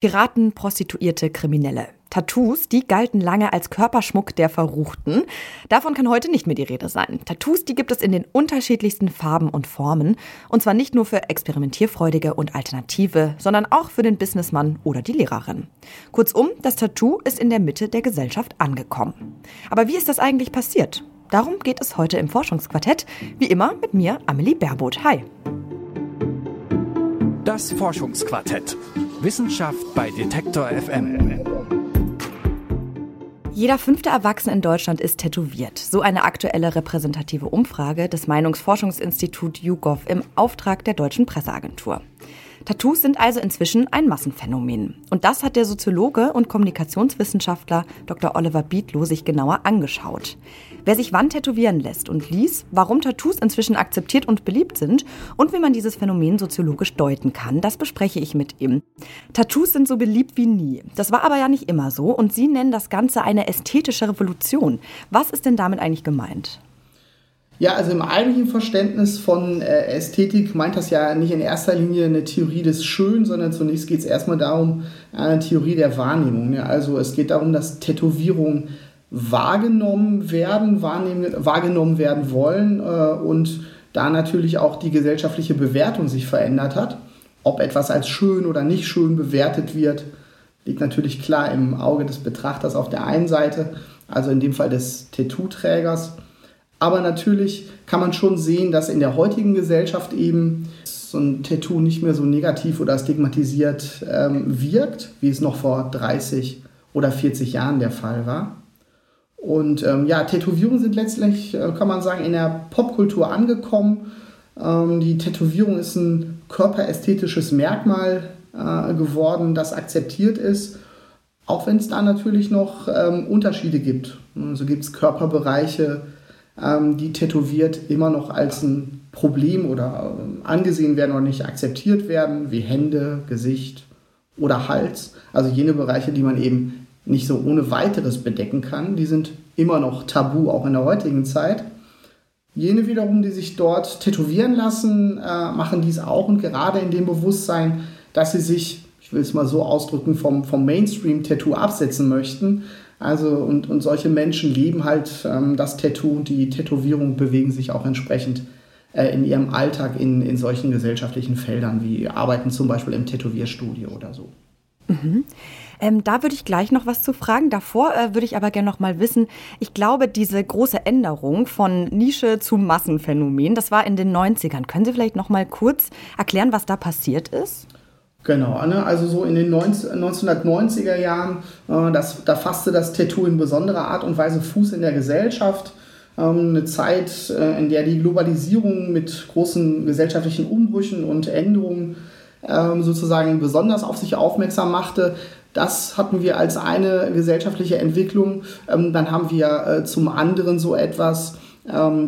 Piraten, Prostituierte, Kriminelle. Tattoos, die galten lange als Körperschmuck der Verruchten. Davon kann heute nicht mehr die Rede sein. Tattoos, die gibt es in den unterschiedlichsten Farben und Formen. Und zwar nicht nur für Experimentierfreudige und Alternative, sondern auch für den Businessmann oder die Lehrerin. Kurzum, das Tattoo ist in der Mitte der Gesellschaft angekommen. Aber wie ist das eigentlich passiert? Darum geht es heute im Forschungsquartett. Wie immer mit mir, Amelie Baerboth. Hi. Das Forschungsquartett. Wissenschaft bei Detektor FM. Jeder fünfte Erwachsene in Deutschland ist tätowiert. So eine aktuelle repräsentative Umfrage des Meinungsforschungsinstitut YouGov im Auftrag der Deutschen Presseagentur. Tattoos sind also inzwischen ein Massenphänomen. Und das hat der Soziologe und Kommunikationswissenschaftler Dr. Oliver Bietlow sich genauer angeschaut. Wer sich wann tätowieren lässt und ließ, warum Tattoos inzwischen akzeptiert und beliebt sind und wie man dieses Phänomen soziologisch deuten kann, das bespreche ich mit ihm. Tattoos sind so beliebt wie nie. Das war aber ja nicht immer so und Sie nennen das Ganze eine ästhetische Revolution. Was ist denn damit eigentlich gemeint? Ja, also im eigentlichen Verständnis von äh, Ästhetik meint das ja nicht in erster Linie eine Theorie des Schönen, sondern zunächst geht es erstmal darum, eine Theorie der Wahrnehmung. Ne? Also es geht darum, dass Tätowierungen wahrgenommen werden, wahrgenommen werden wollen äh, und da natürlich auch die gesellschaftliche Bewertung sich verändert hat. Ob etwas als schön oder nicht schön bewertet wird, liegt natürlich klar im Auge des Betrachters auf der einen Seite, also in dem Fall des Tattoo-Trägers. Aber natürlich kann man schon sehen, dass in der heutigen Gesellschaft eben so ein Tattoo nicht mehr so negativ oder stigmatisiert ähm, wirkt, wie es noch vor 30 oder 40 Jahren der Fall war. Und ähm, ja, Tätowierungen sind letztlich, äh, kann man sagen, in der Popkultur angekommen. Ähm, die Tätowierung ist ein körperästhetisches Merkmal äh, geworden, das akzeptiert ist. Auch wenn es da natürlich noch ähm, Unterschiede gibt. So also gibt es Körperbereiche, die tätowiert immer noch als ein Problem oder ähm, angesehen werden oder nicht akzeptiert werden, wie Hände, Gesicht oder Hals. Also jene Bereiche, die man eben nicht so ohne weiteres bedecken kann, die sind immer noch tabu, auch in der heutigen Zeit. Jene wiederum, die sich dort tätowieren lassen, äh, machen dies auch und gerade in dem Bewusstsein, dass sie sich, ich will es mal so ausdrücken, vom, vom Mainstream-Tattoo absetzen möchten, also und, und solche Menschen leben halt ähm, das Tattoo, die Tätowierung bewegen sich auch entsprechend äh, in ihrem Alltag in, in solchen gesellschaftlichen Feldern wie Arbeiten zum Beispiel im Tätowierstudio oder so. Mhm. Ähm, da würde ich gleich noch was zu fragen. Davor äh, würde ich aber gerne noch mal wissen, ich glaube, diese große Änderung von Nische zu Massenphänomen, das war in den 90ern. Können Sie vielleicht noch mal kurz erklären, was da passiert ist? Genau, ne? also so in den 19, 1990er Jahren, äh, das, da fasste das Tattoo in besonderer Art und Weise Fuß in der Gesellschaft. Ähm, eine Zeit, äh, in der die Globalisierung mit großen gesellschaftlichen Umbrüchen und Änderungen ähm, sozusagen besonders auf sich aufmerksam machte. Das hatten wir als eine gesellschaftliche Entwicklung. Ähm, dann haben wir äh, zum anderen so etwas,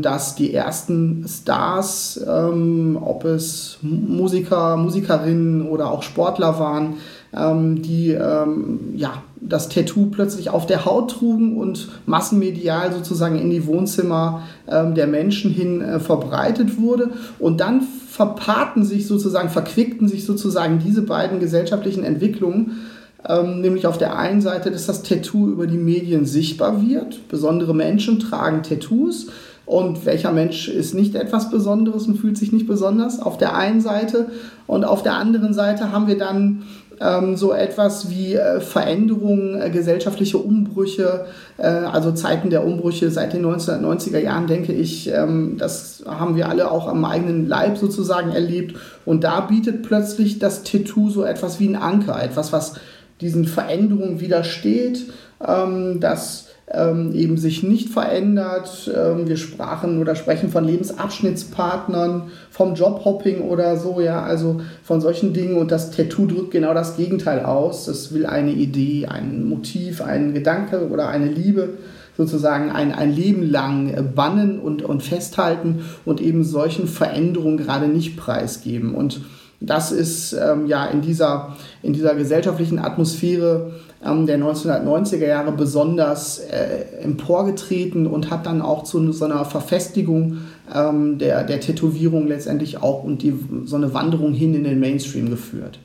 dass die ersten Stars, ähm, ob es Musiker, Musikerinnen oder auch Sportler waren, ähm, die ähm, ja, das Tattoo plötzlich auf der Haut trugen und massenmedial sozusagen in die Wohnzimmer ähm, der Menschen hin äh, verbreitet wurde. Und dann verpaarten sich sozusagen, verquickten sich sozusagen diese beiden gesellschaftlichen Entwicklungen. Ähm, nämlich auf der einen Seite, dass das Tattoo über die Medien sichtbar wird. Besondere Menschen tragen Tattoos und welcher Mensch ist nicht etwas Besonderes und fühlt sich nicht besonders? Auf der einen Seite. Und auf der anderen Seite haben wir dann ähm, so etwas wie äh, Veränderungen, äh, gesellschaftliche Umbrüche, äh, also Zeiten der Umbrüche seit den 1990er Jahren, denke ich, ähm, das haben wir alle auch am eigenen Leib sozusagen erlebt. Und da bietet plötzlich das Tattoo so etwas wie ein Anker, etwas, was diesen Veränderungen widersteht, ähm, das ähm, eben sich nicht verändert. Ähm, wir sprachen oder sprechen von Lebensabschnittspartnern, vom Jobhopping oder so, ja, also von solchen Dingen. Und das Tattoo drückt genau das Gegenteil aus. Es will eine Idee, ein Motiv, ein Gedanke oder eine Liebe sozusagen ein, ein Leben lang bannen und, und festhalten und eben solchen Veränderungen gerade nicht preisgeben. Und das ist ähm, ja in dieser, in dieser gesellschaftlichen Atmosphäre der 1990er Jahre besonders äh, emporgetreten und hat dann auch zu so einer Verfestigung ähm, der, der Tätowierung letztendlich auch und die, so eine Wanderung hin in den Mainstream geführt.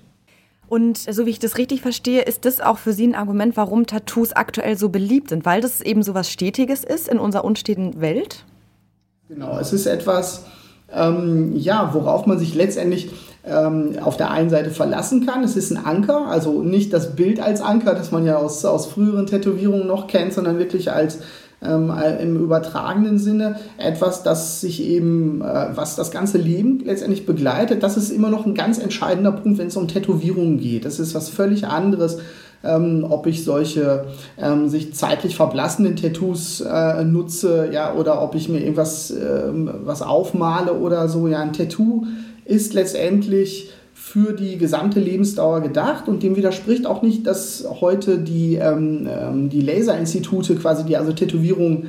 Und so wie ich das richtig verstehe, ist das auch für Sie ein Argument, warum Tattoos aktuell so beliebt sind, weil das eben so was Stetiges ist in unserer unsteten Welt? Genau, es ist etwas, ähm, ja, worauf man sich letztendlich ähm, auf der einen Seite verlassen kann. Es ist ein Anker, also nicht das Bild als Anker, das man ja aus, aus früheren Tätowierungen noch kennt, sondern wirklich als ähm, im übertragenen Sinne etwas, das sich eben, äh, was das ganze Leben letztendlich begleitet. Das ist immer noch ein ganz entscheidender Punkt, wenn es um Tätowierungen geht. Das ist was völlig anderes. Ähm, ob ich solche ähm, sich zeitlich verblassenden Tattoos äh, nutze, ja, oder ob ich mir irgendwas was aufmale oder so. Ja, ein Tattoo ist letztendlich für die gesamte Lebensdauer gedacht und dem widerspricht auch nicht, dass heute die, ähm, ähm die Laserinstitute quasi die also Tätowierung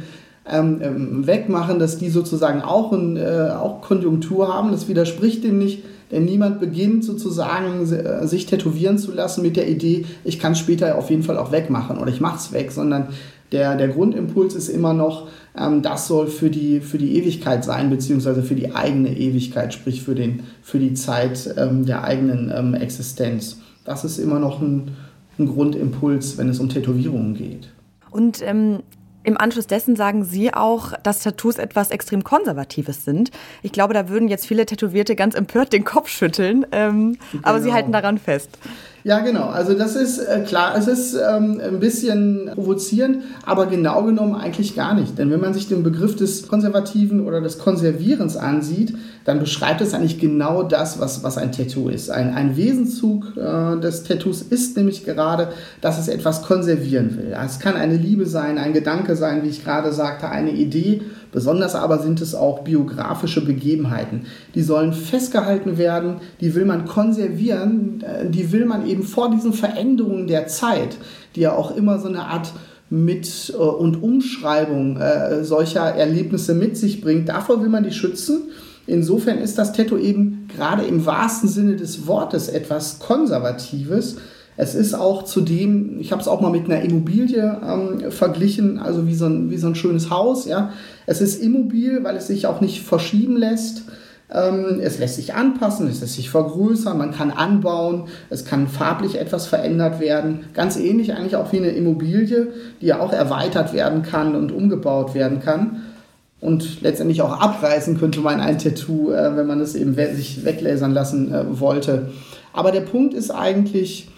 ähm, ähm, wegmachen, dass die sozusagen auch, ein, äh, auch Konjunktur haben. Das widerspricht dem nicht, denn niemand beginnt sozusagen äh, sich tätowieren zu lassen mit der Idee, ich kann es später auf jeden Fall auch wegmachen oder ich mache es weg, sondern der, der Grundimpuls ist immer noch, ähm, das soll für die, für die Ewigkeit sein, beziehungsweise für die eigene Ewigkeit, sprich für, den, für die Zeit ähm, der eigenen ähm, Existenz. Das ist immer noch ein, ein Grundimpuls, wenn es um Tätowierungen geht. Und ähm, im Anschluss dessen sagen Sie auch, dass Tattoos etwas extrem Konservatives sind. Ich glaube, da würden jetzt viele Tätowierte ganz empört den Kopf schütteln, ähm, genau. aber Sie genau. halten daran fest. Ja, genau. Also das ist äh, klar, es ist ähm, ein bisschen provozierend, aber genau genommen eigentlich gar nicht. Denn wenn man sich den Begriff des Konservativen oder des Konservierens ansieht, dann beschreibt es eigentlich genau das, was, was ein Tattoo ist. Ein, ein Wesenzug äh, des Tattoos ist nämlich gerade, dass es etwas konservieren will. Es kann eine Liebe sein, ein Gedanke sein, wie ich gerade sagte, eine Idee Besonders aber sind es auch biografische Begebenheiten. Die sollen festgehalten werden, die will man konservieren, äh, die will man eben vor diesen Veränderungen der Zeit, die ja auch immer so eine Art mit- äh, und Umschreibung äh, solcher Erlebnisse mit sich bringt. Davor will man die schützen. Insofern ist das Tattoo eben gerade im wahrsten Sinne des Wortes etwas Konservatives es ist auch zudem, ich habe es auch mal mit einer Immobilie ähm, verglichen, also wie so, ein, wie so ein schönes Haus. Ja. Es ist immobil, weil es sich auch nicht verschieben lässt. Ähm, es lässt sich anpassen, es lässt sich vergrößern, man kann anbauen, es kann farblich etwas verändert werden. Ganz ähnlich eigentlich auch wie eine Immobilie, die ja auch erweitert werden kann und umgebaut werden kann. Und letztendlich auch abreißen könnte man ein Tattoo, äh, wenn man es eben sich weglasern lassen äh, wollte. Aber der Punkt ist eigentlich,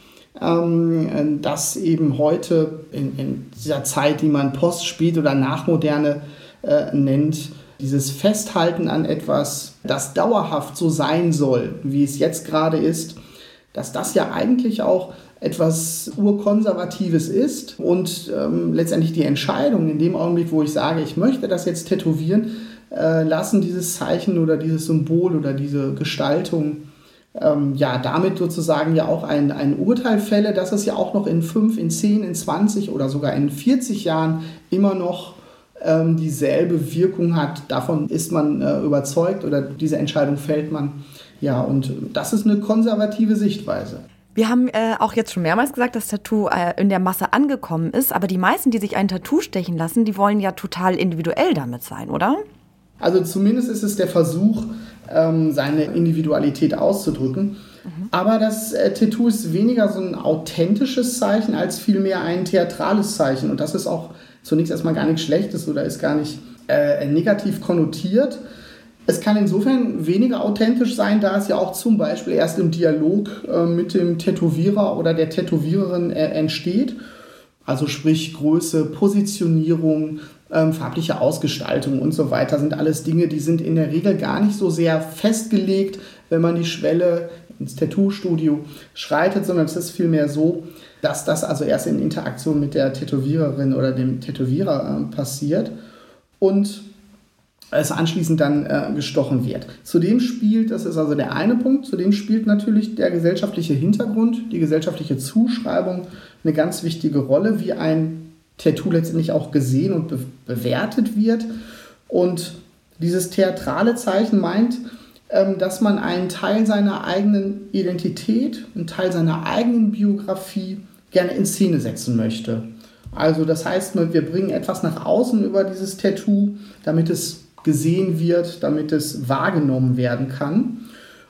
ähm, dass eben heute in, dieser Zeit, die man Post, Spät oder Nachmoderne äh, nennt, dieses Festhalten an etwas, das dauerhaft so sein soll, wie es jetzt gerade ist, dass das ja eigentlich auch etwas Urkonservatives ist und ähm, letztendlich die Entscheidung in dem Augenblick, wo ich sage, ich möchte das jetzt tätowieren, äh, lassen dieses Zeichen oder dieses Symbol oder diese Gestaltung ähm, ja, damit sozusagen ja auch ein, ein Urteil fälle, dass es ja auch noch in 5, in 10, in 20 oder sogar in 40 Jahren immer noch ähm, dieselbe Wirkung hat. Davon ist man äh, überzeugt oder diese Entscheidung fällt man. Ja, und das ist eine konservative Sichtweise. Wir haben äh, auch jetzt schon mehrmals gesagt, dass Tattoo äh, in der Masse angekommen ist, aber die meisten, die sich ein Tattoo stechen lassen, die wollen ja total individuell damit sein, oder? Also zumindest ist es der Versuch, ähm, seine Individualität auszudrücken. Mhm. Aber das äh, Tattoo ist weniger so ein authentisches Zeichen als vielmehr ein theatrales Zeichen. Und das ist auch zunächst erstmal gar nichts Schlechtes oder ist gar nicht äh, negativ konnotiert. Es kann insofern weniger authentisch sein, da es ja auch zum Beispiel erst im Dialog äh, mit dem Tätowierer oder der Tätowiererin äh, entsteht. Also sprich Größe, Positionierung, ähm, farbliche Ausgestaltung und so weiter sind alles Dinge, die sind in der Regel gar nicht so sehr festgelegt, wenn man die Schwelle ins Tattoo-Studio schreitet, sondern es ist vielmehr so, dass das also erst in Interaktion mit der Tätowiererin oder dem Tätowierer äh, passiert und es anschließend dann äh, gestochen wird. Zudem spielt, das ist also der eine Punkt, zudem spielt natürlich der gesellschaftliche Hintergrund, die gesellschaftliche Zuschreibung eine ganz wichtige Rolle, wie ein Tattoo letztendlich auch gesehen und be bewertet wird. Und dieses theatrale Zeichen meint, dass man einen Teil seiner eigenen Identität, einen Teil seiner eigenen Biografie gerne in Szene setzen möchte. Also das heißt, wir bringen etwas nach außen über dieses Tattoo, damit es gesehen wird, damit es wahrgenommen werden kann.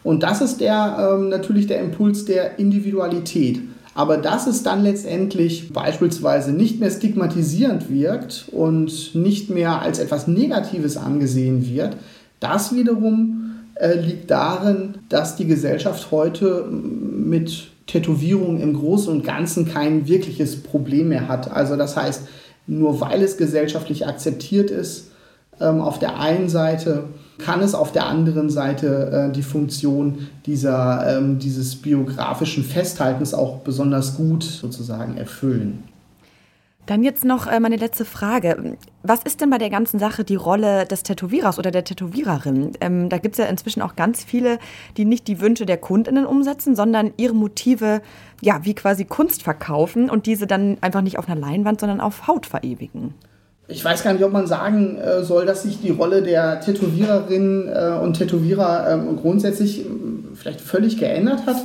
Und das ist der, ähm, natürlich der Impuls der Individualität. Aber dass es dann letztendlich beispielsweise nicht mehr stigmatisierend wirkt und nicht mehr als etwas Negatives angesehen wird, das wiederum äh, liegt darin, dass die Gesellschaft heute mit Tätowierungen im Großen und Ganzen kein wirkliches Problem mehr hat. Also das heißt, nur weil es gesellschaftlich akzeptiert ist, ähm, auf der einen Seite kann es auf der anderen Seite äh, die Funktion dieser, ähm, dieses biografischen Festhaltens auch besonders gut sozusagen erfüllen. Dann jetzt noch äh, meine letzte Frage. Was ist denn bei der ganzen Sache die Rolle des Tätowierers oder der Tätowiererin? Ähm, da gibt es ja inzwischen auch ganz viele, die nicht die Wünsche der Kundinnen umsetzen, sondern ihre Motive ja wie quasi Kunst verkaufen und diese dann einfach nicht auf einer Leinwand, sondern auf Haut verewigen ich weiß gar nicht, ob man sagen äh, soll, dass sich die Rolle der Tätowiererinnen äh, und Tätowierer ähm, grundsätzlich vielleicht völlig geändert hat.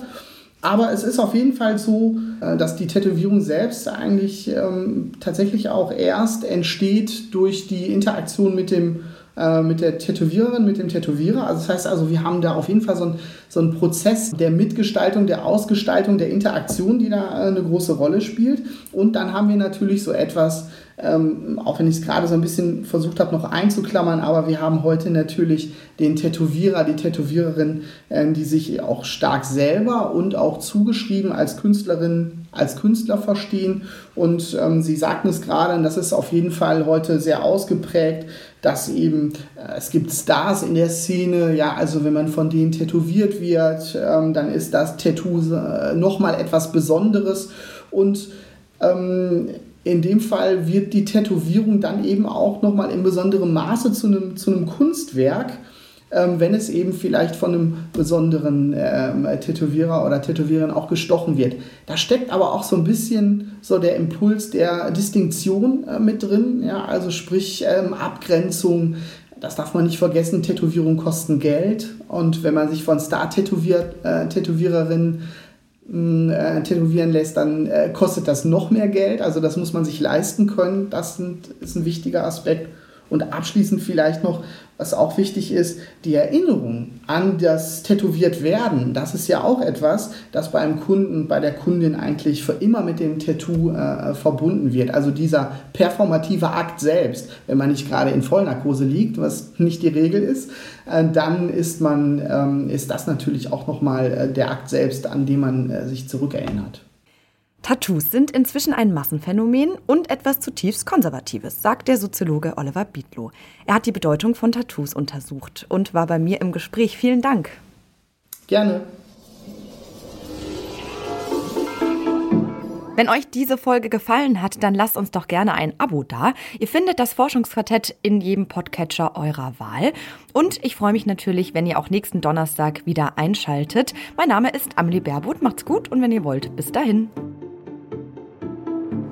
Aber es ist auf jeden Fall so, äh, dass die Tätowierung selbst eigentlich ähm, tatsächlich auch erst entsteht durch die Interaktion mit dem mit der Tätowiererin, mit dem Tätowierer. Also das heißt also, wir haben da auf jeden Fall so, ein, so einen Prozess der Mitgestaltung, der Ausgestaltung, der Interaktion, die da eine große Rolle spielt. Und dann haben wir natürlich so etwas ähm, auch wenn ich es gerade so ein bisschen versucht habe, noch einzuklammern, aber wir haben heute natürlich den Tätowierer, die Tätowiererin, ähm, die sich auch stark selber und auch zugeschrieben als Künstlerin, als Künstler verstehen. Und ähm, Sie sagten es gerade, und das ist auf jeden Fall heute sehr ausgeprägt, dass eben äh, es gibt Stars in der Szene, ja, also wenn man von denen tätowiert wird, ähm, dann ist das Tattoo äh, nochmal etwas Besonderes. Und ähm, in dem Fall wird die Tätowierung dann eben auch nochmal in besonderem Maße zu einem, zu einem Kunstwerk, ähm, wenn es eben vielleicht von einem besonderen ähm, Tätowierer oder Tätowiererin auch gestochen wird. Da steckt aber auch so ein bisschen so der Impuls der Distinktion äh, mit drin, ja, also sprich ähm, Abgrenzung. Das darf man nicht vergessen, Tätowierungen kosten Geld und wenn man sich von Star-Tätowiererinnen äh, tätowieren lässt, dann äh, kostet das noch mehr Geld. Also das muss man sich leisten können. Das sind, ist ein wichtiger Aspekt. Und abschließend vielleicht noch, was auch wichtig ist, die Erinnerung an das tätowiert werden. Das ist ja auch etwas, das beim Kunden, bei der Kundin eigentlich für immer mit dem Tattoo äh, verbunden wird. Also dieser performative Akt selbst, wenn man nicht gerade in Vollnarkose liegt, was nicht die Regel ist, äh, dann ist man, ähm, ist das natürlich auch nochmal äh, der Akt selbst, an den man äh, sich zurückerinnert. Tattoos sind inzwischen ein Massenphänomen und etwas zutiefst Konservatives, sagt der Soziologe Oliver Bietlow. Er hat die Bedeutung von Tattoos untersucht und war bei mir im Gespräch. Vielen Dank. Gerne. Wenn euch diese Folge gefallen hat, dann lasst uns doch gerne ein Abo da. Ihr findet das Forschungsquartett in jedem Podcatcher eurer Wahl. Und ich freue mich natürlich, wenn ihr auch nächsten Donnerstag wieder einschaltet. Mein Name ist Amelie Baerbuth. Macht's gut und wenn ihr wollt, bis dahin.